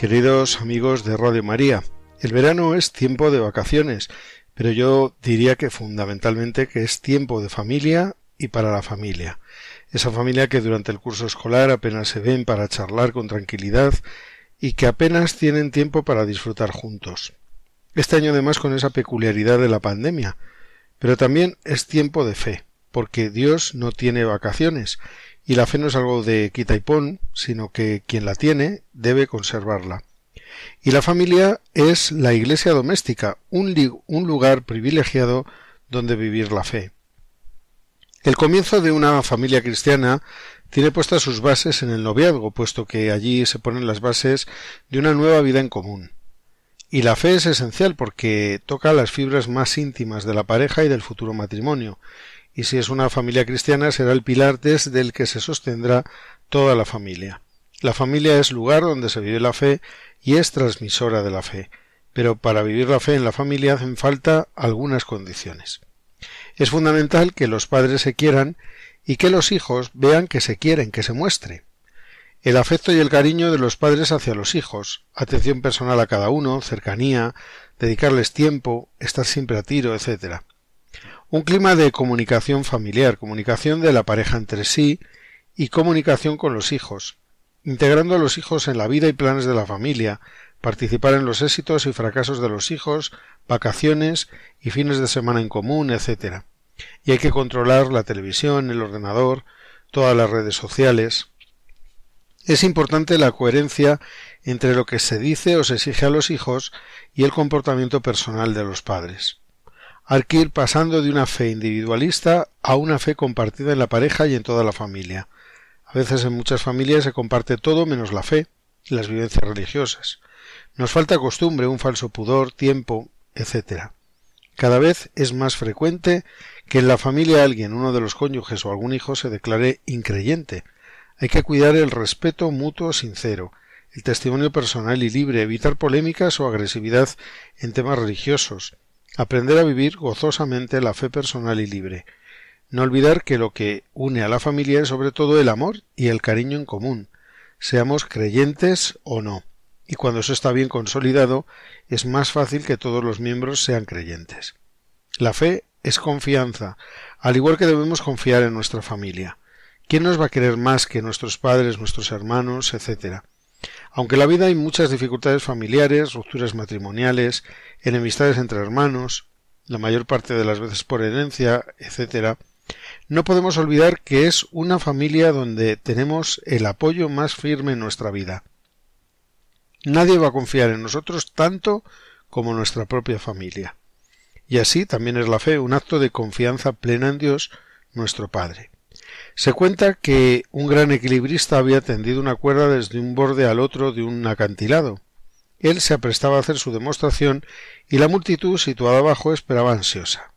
Queridos amigos de Radio María, el verano es tiempo de vacaciones, pero yo diría que fundamentalmente que es tiempo de familia y para la familia. Esa familia que durante el curso escolar apenas se ven para charlar con tranquilidad y que apenas tienen tiempo para disfrutar juntos. Este año además con esa peculiaridad de la pandemia, pero también es tiempo de fe, porque Dios no tiene vacaciones y la fe no es algo de quita y pon, sino que quien la tiene debe conservarla. Y la familia es la iglesia doméstica, un, un lugar privilegiado donde vivir la fe. El comienzo de una familia cristiana tiene puestas sus bases en el noviazgo, puesto que allí se ponen las bases de una nueva vida en común. Y la fe es esencial porque toca las fibras más íntimas de la pareja y del futuro matrimonio, y si es una familia cristiana será el pilar desde el que se sostendrá toda la familia. La familia es lugar donde se vive la fe y es transmisora de la fe, pero para vivir la fe en la familia hacen falta algunas condiciones. Es fundamental que los padres se quieran y que los hijos vean que se quieren, que se muestre. El afecto y el cariño de los padres hacia los hijos, atención personal a cada uno, cercanía, dedicarles tiempo, estar siempre a tiro, etc. Un clima de comunicación familiar, comunicación de la pareja entre sí y comunicación con los hijos, integrando a los hijos en la vida y planes de la familia, participar en los éxitos y fracasos de los hijos, vacaciones y fines de semana en común, etc. Y hay que controlar la televisión, el ordenador, todas las redes sociales. Es importante la coherencia entre lo que se dice o se exige a los hijos y el comportamiento personal de los padres. Hay que ir pasando de una fe individualista a una fe compartida en la pareja y en toda la familia. A veces en muchas familias se comparte todo menos la fe y las vivencias religiosas. Nos falta costumbre, un falso pudor, tiempo, etc. Cada vez es más frecuente que en la familia alguien, uno de los cónyuges o algún hijo, se declare increyente. Hay que cuidar el respeto mutuo sincero, el testimonio personal y libre, evitar polémicas o agresividad en temas religiosos, Aprender a vivir gozosamente la fe personal y libre. No olvidar que lo que une a la familia es sobre todo el amor y el cariño en común, seamos creyentes o no. Y cuando eso está bien consolidado, es más fácil que todos los miembros sean creyentes. La fe es confianza, al igual que debemos confiar en nuestra familia. ¿Quién nos va a querer más que nuestros padres, nuestros hermanos, etcétera? Aunque en la vida hay muchas dificultades familiares, rupturas matrimoniales, enemistades entre hermanos, la mayor parte de las veces por herencia, etc., no podemos olvidar que es una familia donde tenemos el apoyo más firme en nuestra vida. Nadie va a confiar en nosotros tanto como nuestra propia familia. Y así también es la fe un acto de confianza plena en Dios, nuestro Padre. Se cuenta que un gran equilibrista había tendido una cuerda desde un borde al otro de un acantilado. Él se aprestaba a hacer su demostración y la multitud situada abajo esperaba ansiosa.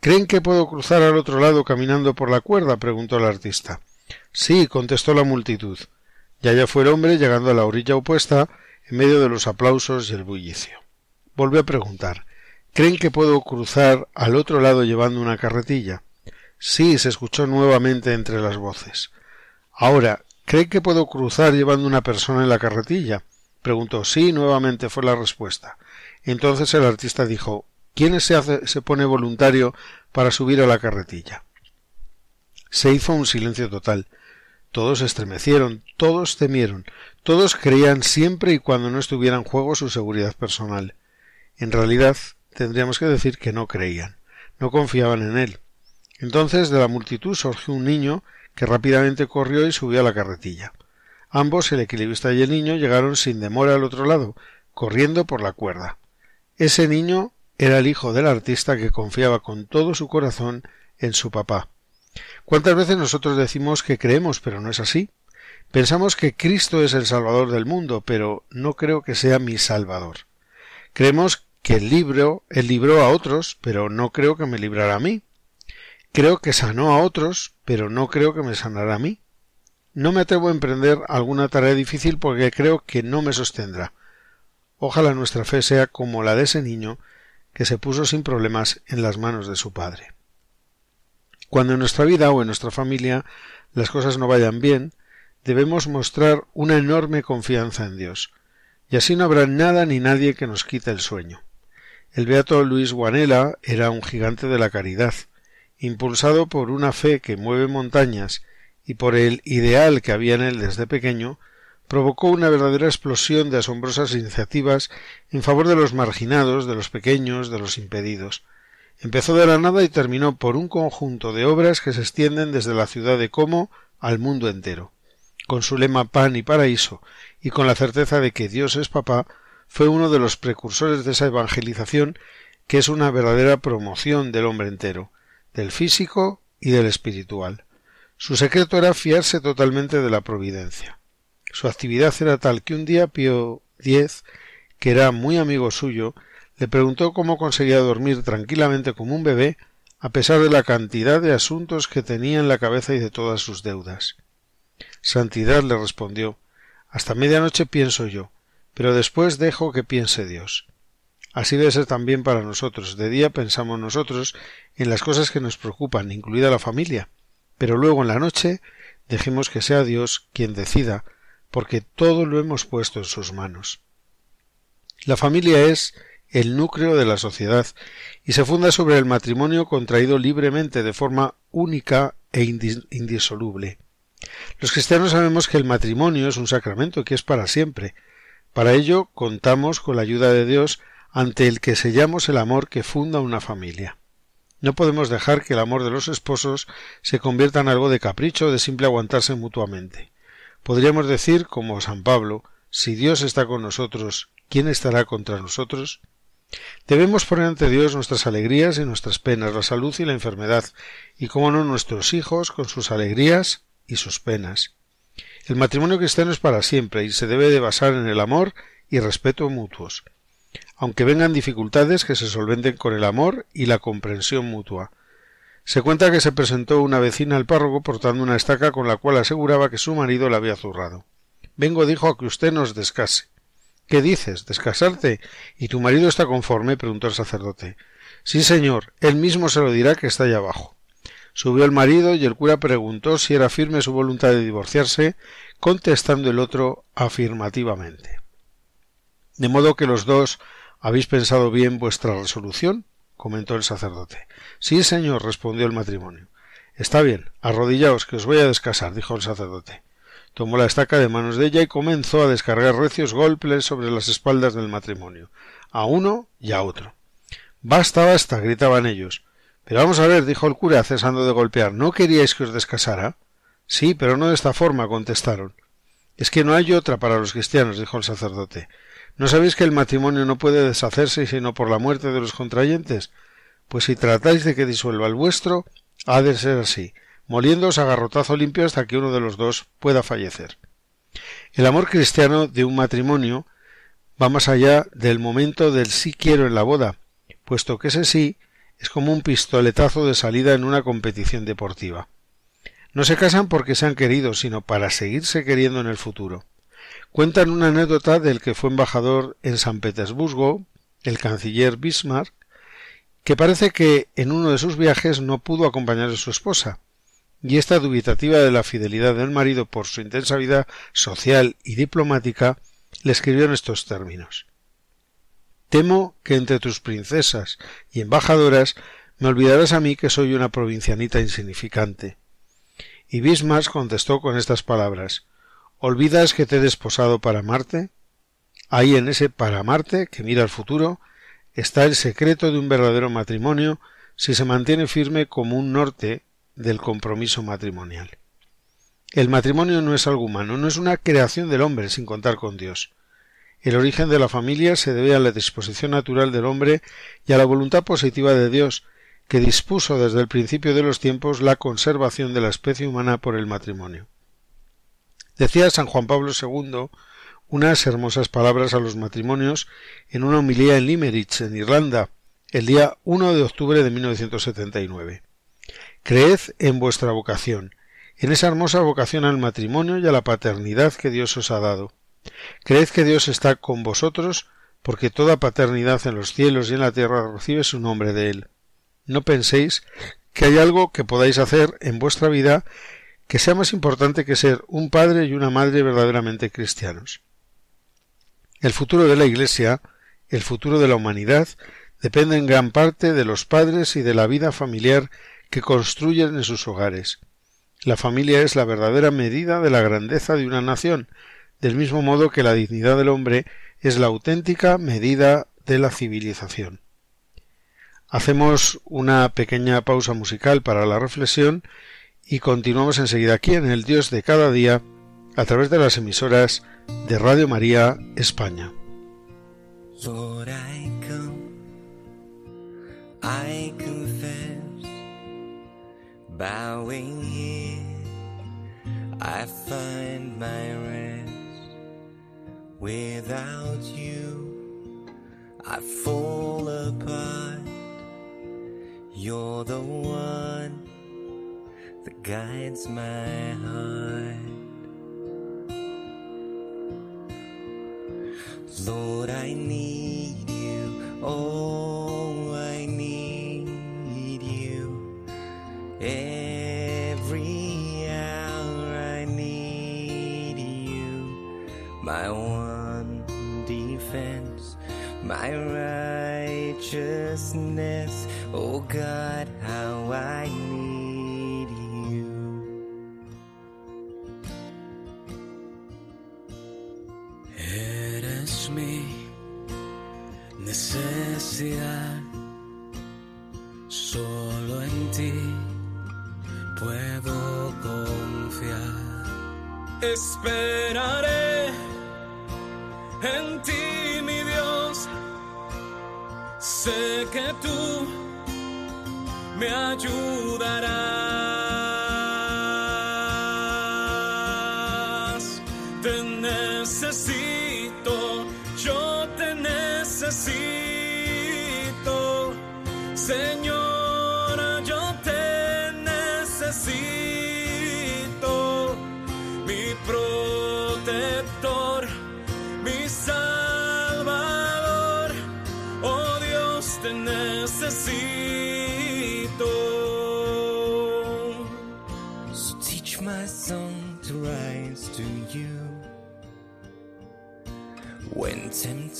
¿Creen que puedo cruzar al otro lado caminando por la cuerda? preguntó el artista. Sí, contestó la multitud. Ya ya fue el hombre llegando a la orilla opuesta en medio de los aplausos y el bullicio. Volvió a preguntar ¿Creen que puedo cruzar al otro lado llevando una carretilla? Sí, se escuchó nuevamente entre las voces. Ahora, ¿cree que puedo cruzar llevando una persona en la carretilla? preguntó. Sí, nuevamente fue la respuesta. Entonces el artista dijo ¿Quién se, hace, se pone voluntario para subir a la carretilla? Se hizo un silencio total. Todos estremecieron, todos temieron, todos creían siempre y cuando no estuviera en juego su seguridad personal. En realidad, tendríamos que decir que no creían, no confiaban en él. Entonces de la multitud surgió un niño que rápidamente corrió y subió a la carretilla. Ambos, el equilibrista y el niño, llegaron sin demora al otro lado, corriendo por la cuerda. Ese niño era el hijo del artista que confiaba con todo su corazón en su papá. ¿Cuántas veces nosotros decimos que creemos, pero no es así? Pensamos que Cristo es el Salvador del mundo, pero no creo que sea mi Salvador. Creemos que el libro, él libró a otros, pero no creo que me librará a mí. Creo que sanó a otros, pero no creo que me sanará a mí. No me atrevo a emprender alguna tarea difícil porque creo que no me sostendrá. Ojalá nuestra fe sea como la de ese niño que se puso sin problemas en las manos de su padre. Cuando en nuestra vida o en nuestra familia las cosas no vayan bien, debemos mostrar una enorme confianza en Dios, y así no habrá nada ni nadie que nos quite el sueño. El beato Luis Guanela era un gigante de la caridad, impulsado por una fe que mueve montañas y por el ideal que había en él desde pequeño, provocó una verdadera explosión de asombrosas iniciativas en favor de los marginados, de los pequeños, de los impedidos. Empezó de la nada y terminó por un conjunto de obras que se extienden desde la ciudad de Como al mundo entero con su lema pan y paraíso, y con la certeza de que Dios es papá, fue uno de los precursores de esa evangelización que es una verdadera promoción del hombre entero, del físico y del espiritual. Su secreto era fiarse totalmente de la providencia. Su actividad era tal que un día Pío X, que era muy amigo suyo, le preguntó cómo conseguía dormir tranquilamente como un bebé a pesar de la cantidad de asuntos que tenía en la cabeza y de todas sus deudas. Santidad le respondió Hasta medianoche pienso yo, pero después dejo que piense Dios. Así debe ser también para nosotros. De día pensamos nosotros en las cosas que nos preocupan, incluida la familia, pero luego en la noche dejemos que sea Dios quien decida, porque todo lo hemos puesto en sus manos. La familia es el núcleo de la sociedad y se funda sobre el matrimonio contraído libremente de forma única e indisoluble. Los cristianos sabemos que el matrimonio es un sacramento que es para siempre. Para ello contamos con la ayuda de Dios ante el que sellamos el amor que funda una familia. No podemos dejar que el amor de los esposos se convierta en algo de capricho de simple aguantarse mutuamente. Podríamos decir, como San Pablo, si Dios está con nosotros, ¿quién estará contra nosotros? Debemos poner ante Dios nuestras alegrías y nuestras penas, la salud y la enfermedad, y como no nuestros hijos con sus alegrías y sus penas. El matrimonio cristiano es para siempre y se debe de basar en el amor y respeto mutuos, aunque vengan dificultades que se solventen con el amor y la comprensión mutua. Se cuenta que se presentó una vecina al párroco portando una estaca con la cual aseguraba que su marido la había zurrado. Vengo, dijo, a que usted nos descase. ¿Qué dices? ¿Descasarte? ¿Y tu marido está conforme? preguntó el sacerdote. Sí, señor. Él mismo se lo dirá que está allá abajo. Subió el marido y el cura preguntó si era firme su voluntad de divorciarse, contestando el otro afirmativamente. De modo que los dos habéis pensado bien vuestra resolución, comentó el sacerdote. Sí, señor, respondió el matrimonio. Está bien, arrodillaos, que os voy a descasar, dijo el sacerdote. Tomó la estaca de manos de ella y comenzó a descargar recios golpes sobre las espaldas del matrimonio, a uno y a otro. Basta, basta, gritaban ellos. Pero vamos a ver, dijo el cura, cesando de golpear, ¿no queríais que os descasara? Sí, pero no de esta forma, contestaron. Es que no hay otra para los cristianos, dijo el sacerdote. ¿No sabéis que el matrimonio no puede deshacerse sino por la muerte de los contrayentes? Pues si tratáis de que disuelva el vuestro, ha de ser así, moliéndoos a garrotazo limpio hasta que uno de los dos pueda fallecer. El amor cristiano de un matrimonio va más allá del momento del sí quiero en la boda, puesto que ese sí es como un pistoletazo de salida en una competición deportiva. No se casan porque se han querido, sino para seguirse queriendo en el futuro. Cuentan una anécdota del que fue embajador en San Petersburgo, el canciller Bismarck, que parece que en uno de sus viajes no pudo acompañar a su esposa, y esta dubitativa de la fidelidad del marido por su intensa vida social y diplomática le escribió en estos términos Temo que entre tus princesas y embajadoras me olvidarás a mí que soy una provincianita insignificante. Y Bismarck contestó con estas palabras ¿Olvidas que te he desposado para amarte? Ahí en ese para amarte, que mira al futuro, está el secreto de un verdadero matrimonio si se mantiene firme como un norte del compromiso matrimonial. El matrimonio no es algo humano, no es una creación del hombre sin contar con Dios. El origen de la familia se debe a la disposición natural del hombre y a la voluntad positiva de Dios, que dispuso desde el principio de los tiempos la conservación de la especie humana por el matrimonio. Decía San Juan Pablo II unas hermosas palabras a los matrimonios en una homilía en Limerick, en Irlanda, el día 1 de octubre de 1979. Creed en vuestra vocación, en esa hermosa vocación al matrimonio y a la paternidad que Dios os ha dado. Creed que Dios está con vosotros, porque toda paternidad en los cielos y en la tierra recibe su nombre de Él. No penséis que hay algo que podáis hacer en vuestra vida que sea más importante que ser un padre y una madre verdaderamente cristianos. El futuro de la Iglesia, el futuro de la humanidad, depende en gran parte de los padres y de la vida familiar que construyen en sus hogares. La familia es la verdadera medida de la grandeza de una nación, del mismo modo que la dignidad del hombre es la auténtica medida de la civilización. Hacemos una pequeña pausa musical para la reflexión y continuamos enseguida aquí en el Dios de cada día a través de las emisoras de Radio María España. bowing here, I find my rest. Without you, I fall apart. You're the one guides my heart. Lord, I need you. Oh, I need you. Every hour I need you. My one defense, my righteousness. Oh God, how I need Esperaré en ti, mi Dios. Sé que tú me ayudarás. Te necesito, yo te necesito, Señor, yo te necesito,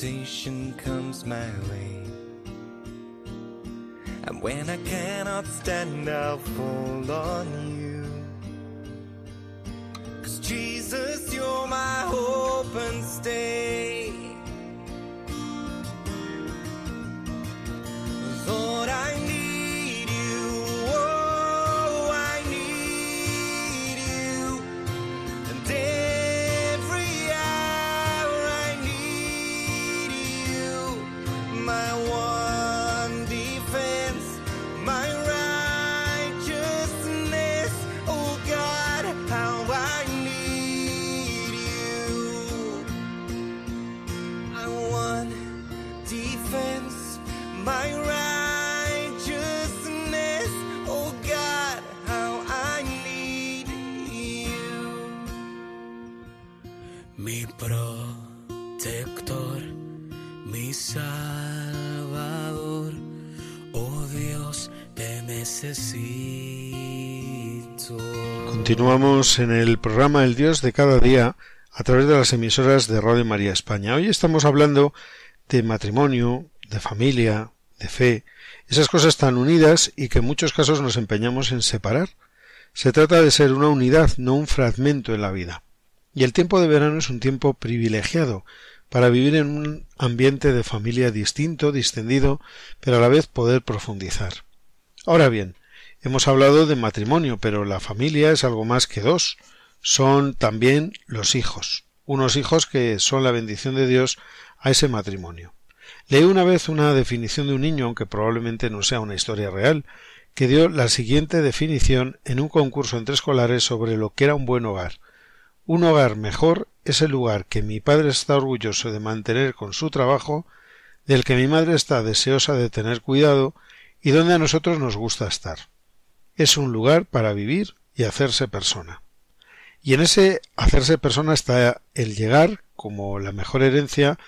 temptation comes my way, and when I cannot stand, I'll fall on you. Cause Jesus, you're my hope and stay. Continuamos en el programa El Dios de cada día a través de las emisoras de Radio María España. Hoy estamos hablando de matrimonio, de familia, de fe, esas cosas tan unidas y que en muchos casos nos empeñamos en separar. Se trata de ser una unidad, no un fragmento en la vida. Y el tiempo de verano es un tiempo privilegiado para vivir en un ambiente de familia distinto, distendido, pero a la vez poder profundizar. Ahora bien, hemos hablado de matrimonio, pero la familia es algo más que dos. son también los hijos, unos hijos que son la bendición de Dios a ese matrimonio. Leí una vez una definición de un niño, aunque probablemente no sea una historia real, que dio la siguiente definición en un concurso entre escolares sobre lo que era un buen hogar. Un hogar mejor es el lugar que mi padre está orgulloso de mantener con su trabajo, del que mi madre está deseosa de tener cuidado y donde a nosotros nos gusta estar. Es un lugar para vivir y hacerse persona. Y en ese hacerse persona está el llegar, como la mejor herencia,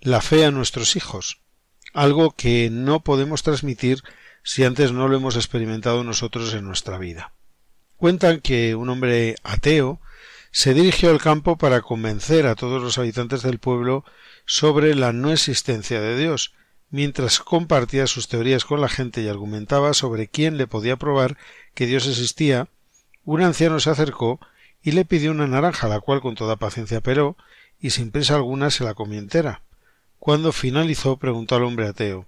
la fe a nuestros hijos, algo que no podemos transmitir si antes no lo hemos experimentado nosotros en nuestra vida. Cuentan que un hombre ateo se dirigió al campo para convencer a todos los habitantes del pueblo sobre la no existencia de Dios, mientras compartía sus teorías con la gente y argumentaba sobre quién le podía probar que Dios existía, un anciano se acercó y le pidió una naranja, la cual con toda paciencia peló y sin prisa alguna se la comió entera. Cuando finalizó preguntó al hombre ateo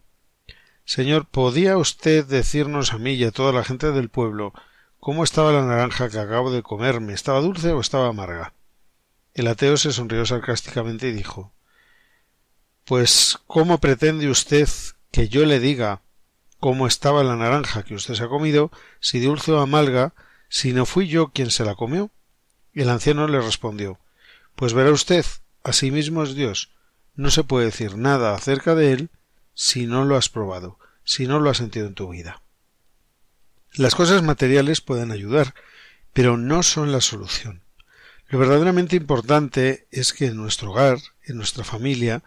Señor, ¿podía usted decirnos a mí y a toda la gente del pueblo cómo estaba la naranja que acabo de comerme? ¿Estaba dulce o estaba amarga? El ateo se sonrió sarcásticamente y dijo Pues ¿cómo pretende usted que yo le diga cómo estaba la naranja que usted se ha comido, si dulce o amarga, si no fui yo quien se la comió? El anciano le respondió Pues verá usted, así mismo es Dios. No se puede decir nada acerca de él si no lo has probado, si no lo has sentido en tu vida. Las cosas materiales pueden ayudar, pero no son la solución. Lo verdaderamente importante es que en nuestro hogar, en nuestra familia,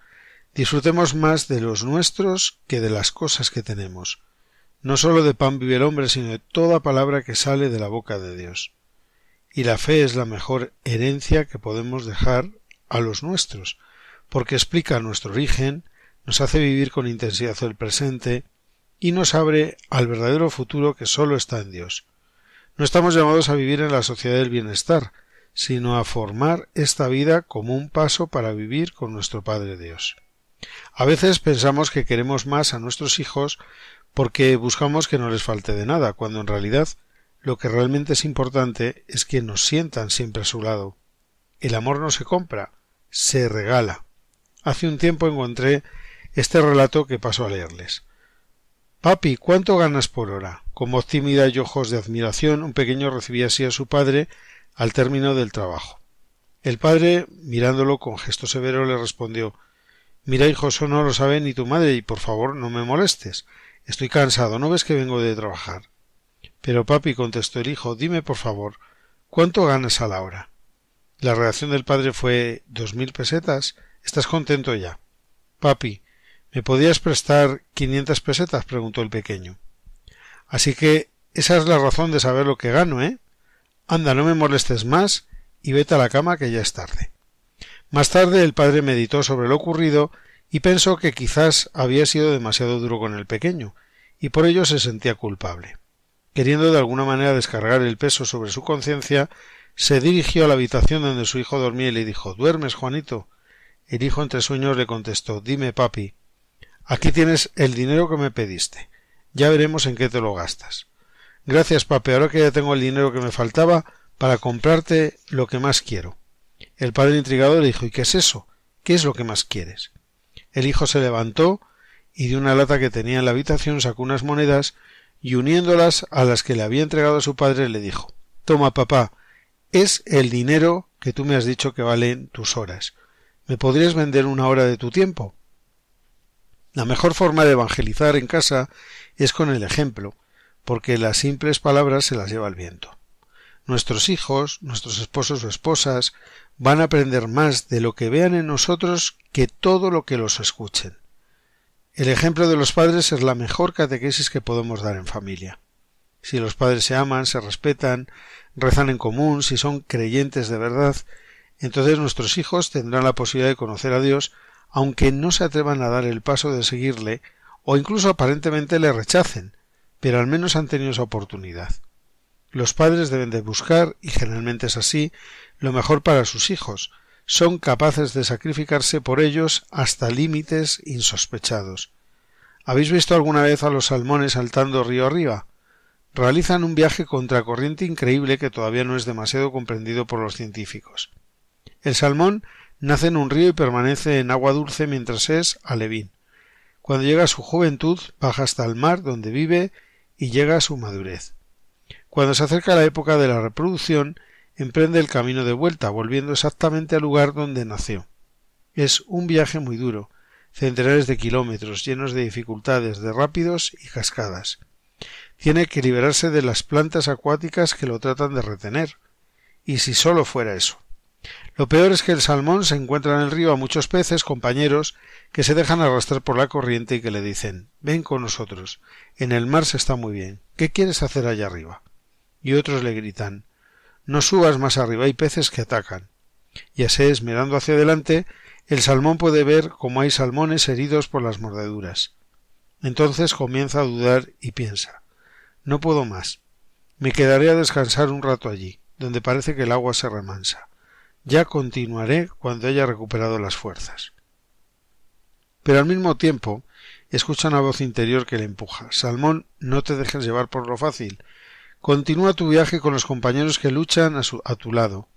disfrutemos más de los nuestros que de las cosas que tenemos. No sólo de pan vive el hombre, sino de toda palabra que sale de la boca de Dios. Y la fe es la mejor herencia que podemos dejar a los nuestros, porque explica nuestro origen, nos hace vivir con intensidad el presente y nos abre al verdadero futuro que solo está en Dios. No estamos llamados a vivir en la sociedad del bienestar, sino a formar esta vida como un paso para vivir con nuestro Padre Dios. A veces pensamos que queremos más a nuestros hijos porque buscamos que no les falte de nada, cuando en realidad lo que realmente es importante es que nos sientan siempre a su lado. El amor no se compra, se regala. Hace un tiempo encontré este relato que paso a leerles. Papi, ¿cuánto ganas por hora? Con voz tímida y ojos de admiración, un pequeño recibía así a su padre al término del trabajo. El padre, mirándolo con gesto severo, le respondió Mira, hijo, eso no lo sabe ni tu madre, y por favor no me molestes. Estoy cansado, ¿no ves que vengo de trabajar? Pero papi, contestó el hijo, dime por favor, ¿cuánto ganas a la hora? La reacción del padre fue dos mil pesetas. ¿Estás contento ya? Papi, ¿Me podías prestar quinientas pesetas? preguntó el pequeño. Así que esa es la razón de saber lo que gano, ¿eh? Anda, no me molestes más y vete a la cama que ya es tarde. Más tarde el padre meditó sobre lo ocurrido y pensó que quizás había sido demasiado duro con el pequeño, y por ello se sentía culpable. Queriendo de alguna manera descargar el peso sobre su conciencia, se dirigió a la habitación donde su hijo dormía y le dijo ¿Duermes, Juanito? El hijo entre sueños le contestó Dime, papi, Aquí tienes el dinero que me pediste. Ya veremos en qué te lo gastas. Gracias, papi. Ahora que ya tengo el dinero que me faltaba para comprarte lo que más quiero. El padre intrigado le dijo ¿Y qué es eso? ¿Qué es lo que más quieres? El hijo se levantó y de una lata que tenía en la habitación sacó unas monedas y uniéndolas a las que le había entregado a su padre le dijo Toma, papá, es el dinero que tú me has dicho que valen tus horas. ¿Me podrías vender una hora de tu tiempo? La mejor forma de evangelizar en casa es con el ejemplo, porque las simples palabras se las lleva el viento. Nuestros hijos, nuestros esposos o esposas, van a aprender más de lo que vean en nosotros que todo lo que los escuchen. El ejemplo de los padres es la mejor catequesis que podemos dar en familia. Si los padres se aman, se respetan, rezan en común, si son creyentes de verdad, entonces nuestros hijos tendrán la posibilidad de conocer a Dios aunque no se atrevan a dar el paso de seguirle o incluso aparentemente le rechacen, pero al menos han tenido esa oportunidad. Los padres deben de buscar, y generalmente es así, lo mejor para sus hijos, son capaces de sacrificarse por ellos hasta límites insospechados. ¿Habéis visto alguna vez a los salmones saltando río arriba? realizan un viaje contracorriente increíble que todavía no es demasiado comprendido por los científicos. El salmón nace en un río y permanece en agua dulce mientras es alevín. Cuando llega a su juventud, baja hasta el mar donde vive y llega a su madurez. Cuando se acerca la época de la reproducción, emprende el camino de vuelta, volviendo exactamente al lugar donde nació. Es un viaje muy duro, centenares de kilómetros, llenos de dificultades, de rápidos y cascadas. Tiene que liberarse de las plantas acuáticas que lo tratan de retener. Y si solo fuera eso. Lo peor es que el salmón se encuentra en el río a muchos peces, compañeros, que se dejan arrastrar por la corriente y que le dicen Ven con nosotros. En el mar se está muy bien. ¿Qué quieres hacer allá arriba? Y otros le gritan No subas más arriba, hay peces que atacan. Y así es, mirando hacia adelante, el salmón puede ver cómo hay salmones heridos por las mordeduras. Entonces comienza a dudar y piensa No puedo más. Me quedaré a descansar un rato allí, donde parece que el agua se remansa. Ya continuaré cuando haya recuperado las fuerzas. Pero al mismo tiempo escucha una voz interior que le empuja. Salmón, no te dejes llevar por lo fácil. Continúa tu viaje con los compañeros que luchan a, tu lado.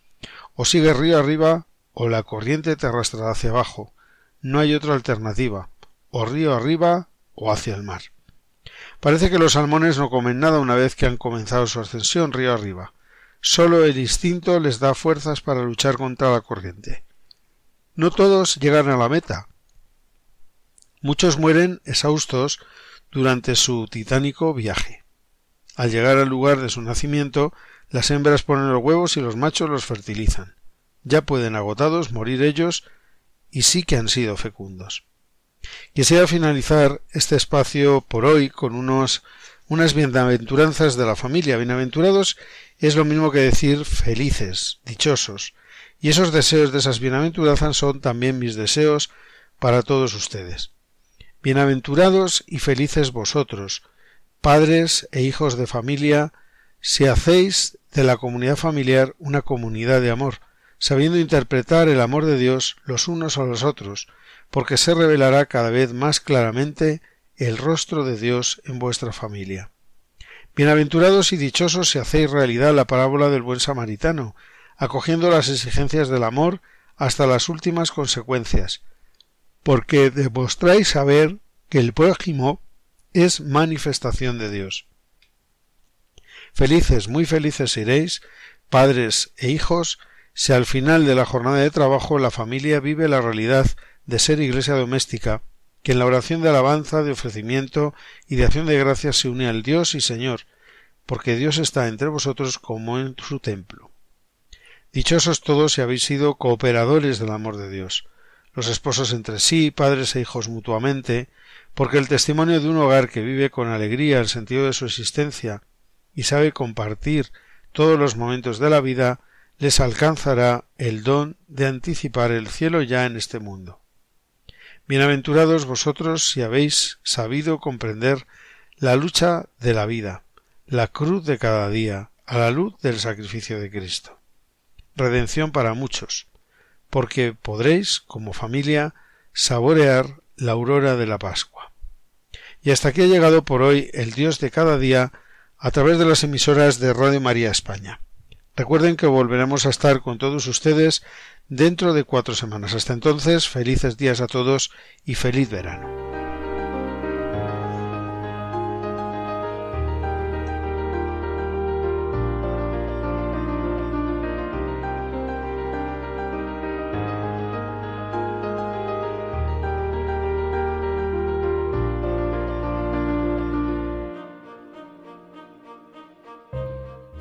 O sigue río arriba o la corriente te arrastrará hacia abajo. No hay otra alternativa. O río arriba o hacia el mar. Parece que los salmones no comen nada una vez que han comenzado su ascensión río arriba. Solo el instinto les da fuerzas para luchar contra la corriente. No todos llegan a la meta. Muchos mueren exhaustos durante su titánico viaje. Al llegar al lugar de su nacimiento, las hembras ponen los huevos y los machos los fertilizan. Ya pueden agotados morir ellos y sí que han sido fecundos. Quisiera finalizar este espacio por hoy con unos unas bienaventuranzas de la familia. Bienaventurados es lo mismo que decir felices, dichosos. Y esos deseos de esas bienaventuranzas son también mis deseos para todos ustedes. Bienaventurados y felices vosotros, padres e hijos de familia, si hacéis de la comunidad familiar una comunidad de amor, sabiendo interpretar el amor de Dios los unos a los otros, porque se revelará cada vez más claramente el rostro de Dios en vuestra familia. Bienaventurados y dichosos si hacéis realidad la parábola del buen samaritano, acogiendo las exigencias del amor hasta las últimas consecuencias, porque demostráis saber que el prójimo es manifestación de Dios. Felices, muy felices iréis, padres e hijos, si al final de la jornada de trabajo la familia vive la realidad de ser iglesia doméstica que en la oración de alabanza, de ofrecimiento y de acción de gracias se une al Dios y Señor, porque Dios está entre vosotros como en su templo. Dichosos todos si habéis sido cooperadores del amor de Dios, los esposos entre sí, padres e hijos mutuamente, porque el testimonio de un hogar que vive con alegría el sentido de su existencia y sabe compartir todos los momentos de la vida, les alcanzará el don de anticipar el cielo ya en este mundo. Bienaventurados vosotros si habéis sabido comprender la lucha de la vida, la cruz de cada día, a la luz del sacrificio de Cristo. Redención para muchos, porque podréis, como familia, saborear la aurora de la Pascua. Y hasta aquí ha llegado por hoy el Dios de cada día a través de las emisoras de Radio María España. Recuerden que volveremos a estar con todos ustedes dentro de cuatro semanas. Hasta entonces, felices días a todos y feliz verano.